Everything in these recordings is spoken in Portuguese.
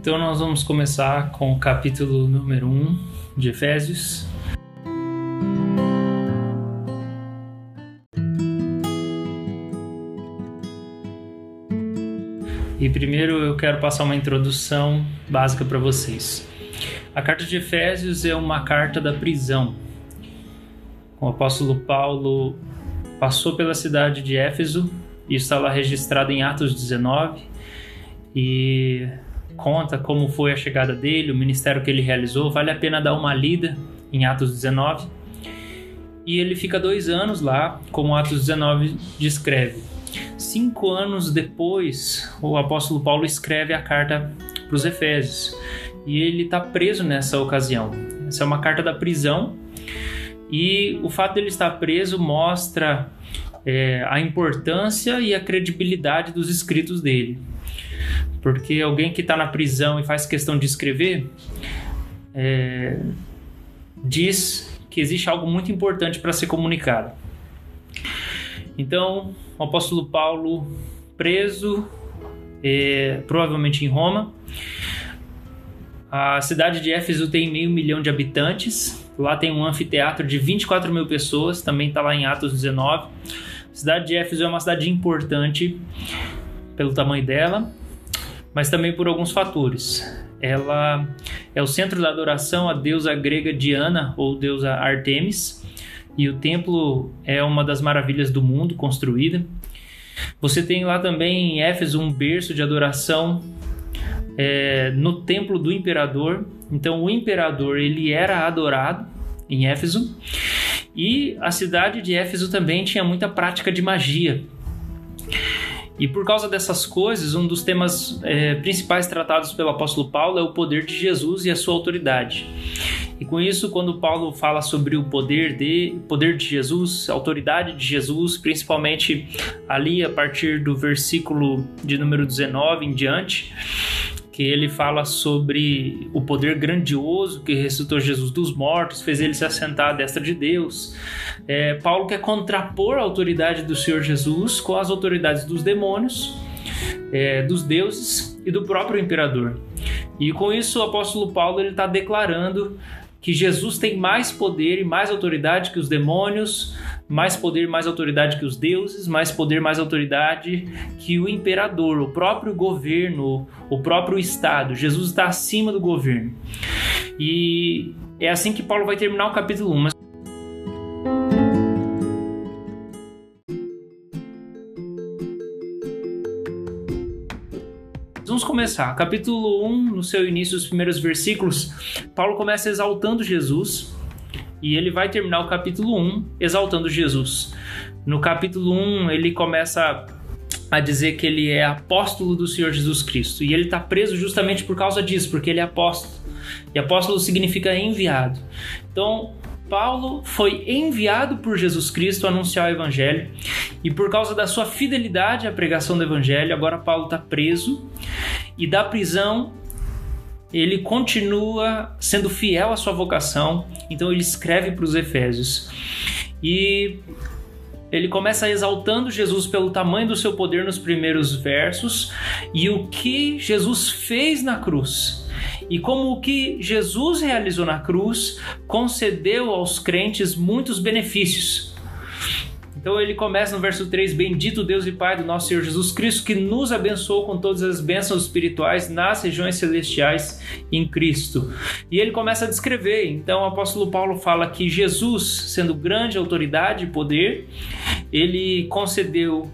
Então nós vamos começar com o capítulo número 1 de Efésios. E primeiro eu quero passar uma introdução básica para vocês. A carta de Efésios é uma carta da prisão. O apóstolo Paulo passou pela cidade de Éfeso, e está lá registrado em Atos 19, e conta como foi a chegada dele, o ministério que ele realizou. Vale a pena dar uma lida em Atos 19. E ele fica dois anos lá, como Atos 19 descreve. Cinco anos depois, o apóstolo Paulo escreve a carta para os Efésios. E ele está preso nessa ocasião. Essa é uma carta da prisão. E o fato dele estar preso mostra é, a importância e a credibilidade dos escritos dele. Porque alguém que está na prisão e faz questão de escrever é, diz que existe algo muito importante para ser comunicado. Então, o apóstolo Paulo preso, é, provavelmente em Roma. A cidade de Éfeso tem meio milhão de habitantes. Lá tem um anfiteatro de 24 mil pessoas, também está lá em Atos 19. A cidade de Éfeso é uma cidade importante pelo tamanho dela, mas também por alguns fatores. Ela é o centro da adoração à deusa grega Diana ou deusa Artemis, e o templo é uma das maravilhas do mundo construída. Você tem lá também em Éfeso um berço de adoração é, no templo do imperador. Então o imperador ele era adorado em Éfeso e a cidade de Éfeso também tinha muita prática de magia. E por causa dessas coisas, um dos temas é, principais tratados pelo apóstolo Paulo é o poder de Jesus e a sua autoridade. E com isso, quando Paulo fala sobre o poder de, poder de Jesus, autoridade de Jesus, principalmente ali a partir do versículo de número 19 em diante, que ele fala sobre o poder grandioso que ressuscitou Jesus dos mortos, fez ele se assentar à destra de Deus. É, Paulo quer contrapor a autoridade do Senhor Jesus com as autoridades dos demônios, é, dos deuses e do próprio imperador. E com isso o apóstolo Paulo está declarando que Jesus tem mais poder e mais autoridade que os demônios, mais poder, mais autoridade que os deuses, mais poder, mais autoridade que o imperador, o próprio governo, o próprio Estado. Jesus está acima do governo. E é assim que Paulo vai terminar o capítulo 1. Mas Vamos começar. Capítulo 1, no seu início, os primeiros versículos, Paulo começa exaltando Jesus e ele vai terminar o capítulo 1 exaltando Jesus. No capítulo 1, ele começa a dizer que ele é apóstolo do Senhor Jesus Cristo. E ele está preso justamente por causa disso, porque ele é apóstolo. E apóstolo significa enviado. Então, Paulo foi enviado por Jesus Cristo a anunciar o Evangelho, e por causa da sua fidelidade à pregação do Evangelho, agora Paulo está preso, e da prisão ele continua sendo fiel à sua vocação, então ele escreve para os Efésios. E ele começa exaltando Jesus pelo tamanho do seu poder nos primeiros versos e o que Jesus fez na cruz e como o que Jesus realizou na cruz concedeu aos crentes muitos benefícios. Então ele começa no verso 3: Bendito Deus e Pai do nosso Senhor Jesus Cristo, que nos abençoou com todas as bênçãos espirituais nas regiões celestiais em Cristo. E ele começa a descrever. Então o apóstolo Paulo fala que Jesus, sendo grande autoridade e poder, ele concedeu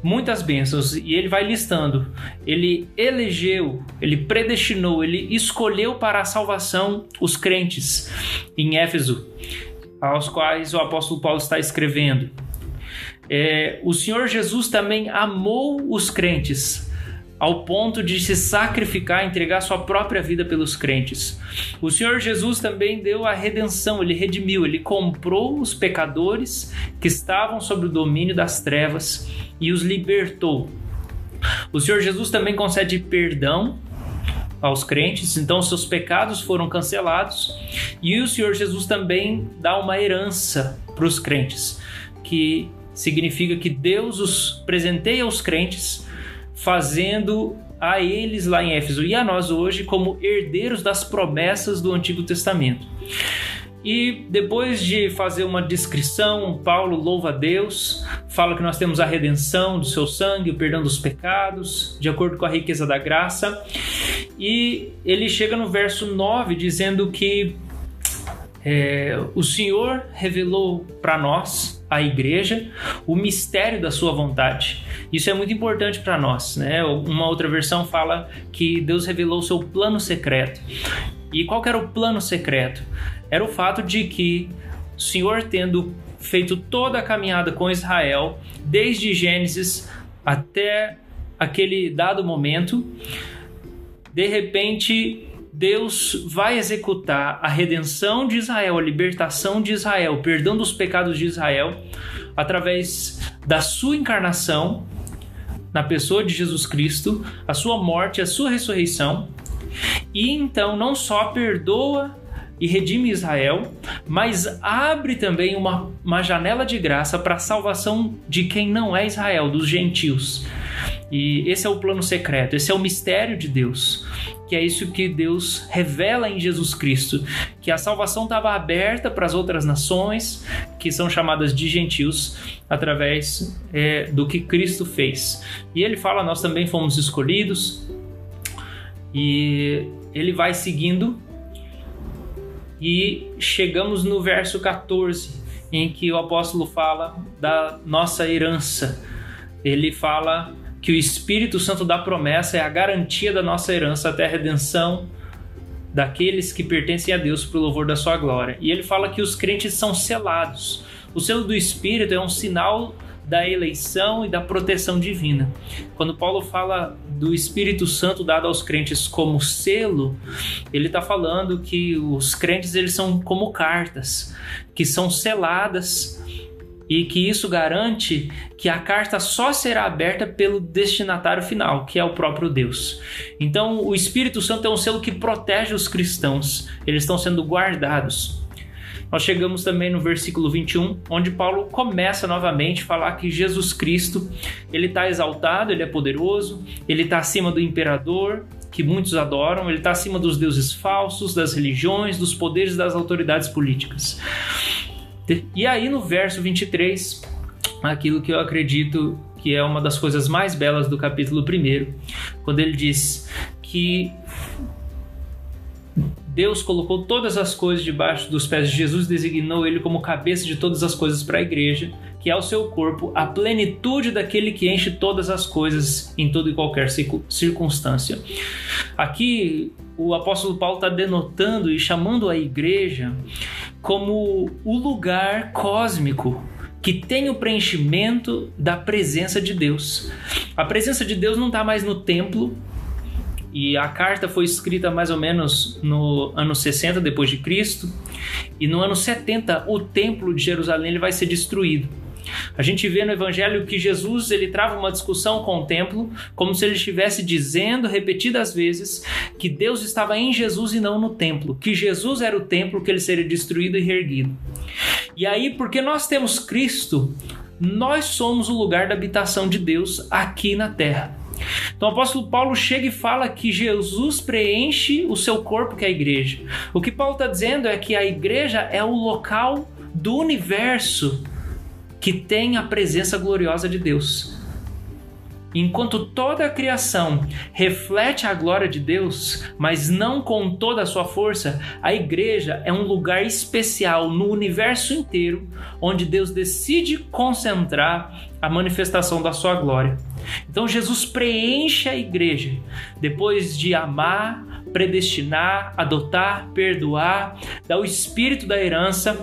muitas bênçãos e ele vai listando. Ele elegeu, ele predestinou, ele escolheu para a salvação os crentes em Éfeso, aos quais o apóstolo Paulo está escrevendo. É, o Senhor Jesus também amou os crentes ao ponto de se sacrificar, entregar sua própria vida pelos crentes. O Senhor Jesus também deu a redenção, ele redimiu, ele comprou os pecadores que estavam sob o domínio das trevas e os libertou. O Senhor Jesus também concede perdão aos crentes, então seus pecados foram cancelados, e o Senhor Jesus também dá uma herança para os crentes, que significa que Deus os presenteia aos crentes fazendo a eles lá em Éfeso e a nós hoje como herdeiros das promessas do Antigo Testamento. E depois de fazer uma descrição, Paulo louva a Deus, fala que nós temos a redenção do seu sangue, o perdão dos pecados, de acordo com a riqueza da graça. E ele chega no verso 9 dizendo que é, o Senhor revelou para nós, a igreja, o mistério da sua vontade. Isso é muito importante para nós, né? Uma outra versão fala que Deus revelou o seu plano secreto. E qual era o plano secreto? Era o fato de que o Senhor tendo feito toda a caminhada com Israel, desde Gênesis até aquele dado momento, de repente Deus vai executar a redenção de Israel, a libertação de Israel, o perdão dos pecados de Israel, através da sua encarnação na pessoa de Jesus Cristo, a sua morte, a sua ressurreição. E então não só perdoa e redime Israel, mas abre também uma, uma janela de graça para a salvação de quem não é Israel, dos gentios. E esse é o plano secreto, esse é o mistério de Deus, que é isso que Deus revela em Jesus Cristo, que a salvação estava aberta para as outras nações, que são chamadas de gentios, através é, do que Cristo fez. E ele fala: nós também fomos escolhidos, e ele vai seguindo, e chegamos no verso 14, em que o apóstolo fala da nossa herança. Ele fala que o Espírito Santo da promessa é a garantia da nossa herança até a redenção daqueles que pertencem a Deus para o louvor da sua glória. E ele fala que os crentes são selados. O selo do Espírito é um sinal da eleição e da proteção divina. Quando Paulo fala do Espírito Santo dado aos crentes como selo, ele está falando que os crentes eles são como cartas que são seladas e que isso garante que a carta só será aberta pelo destinatário final, que é o próprio Deus. Então, o Espírito Santo é um selo que protege os cristãos, eles estão sendo guardados. Nós chegamos também no versículo 21, onde Paulo começa novamente a falar que Jesus Cristo, ele está exaltado, ele é poderoso, ele está acima do imperador, que muitos adoram, ele está acima dos deuses falsos, das religiões, dos poderes das autoridades políticas. E aí no verso 23, aquilo que eu acredito que é uma das coisas mais belas do capítulo 1, quando ele diz que Deus colocou todas as coisas debaixo dos pés de Jesus, designou ele como cabeça de todas as coisas para a igreja, que é o seu corpo, a plenitude daquele que enche todas as coisas em toda e qualquer circunstância. Aqui o apóstolo Paulo está denotando e chamando a igreja como o lugar cósmico que tem o preenchimento da presença de Deus. A presença de Deus não está mais no templo, e a carta foi escrita mais ou menos no ano 60 depois de Cristo, e no ano 70 o templo de Jerusalém ele vai ser destruído. A gente vê no evangelho que Jesus ele trava uma discussão com o templo, como se ele estivesse dizendo repetidas vezes que Deus estava em Jesus e não no templo, que Jesus era o templo que ele seria destruído e reerguido. E aí, porque nós temos Cristo, nós somos o lugar da habitação de Deus aqui na terra. Então o apóstolo Paulo chega e fala que Jesus preenche o seu corpo, que é a igreja. O que Paulo está dizendo é que a igreja é o local do universo que tem a presença gloriosa de Deus. Enquanto toda a criação reflete a glória de Deus, mas não com toda a sua força, a igreja é um lugar especial no universo inteiro onde Deus decide concentrar a manifestação da sua glória. Então Jesus preenche a igreja depois de amar, predestinar, adotar, perdoar, dar o espírito da herança.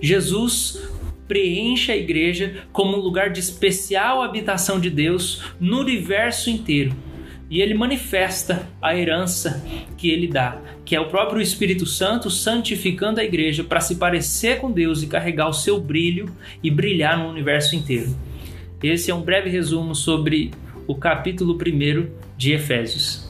Jesus preenche a igreja como um lugar de especial habitação de Deus no universo inteiro. E ele manifesta a herança que ele dá, que é o próprio Espírito Santo santificando a igreja para se parecer com Deus e carregar o seu brilho e brilhar no universo inteiro. Esse é um breve resumo sobre o capítulo 1 de Efésios.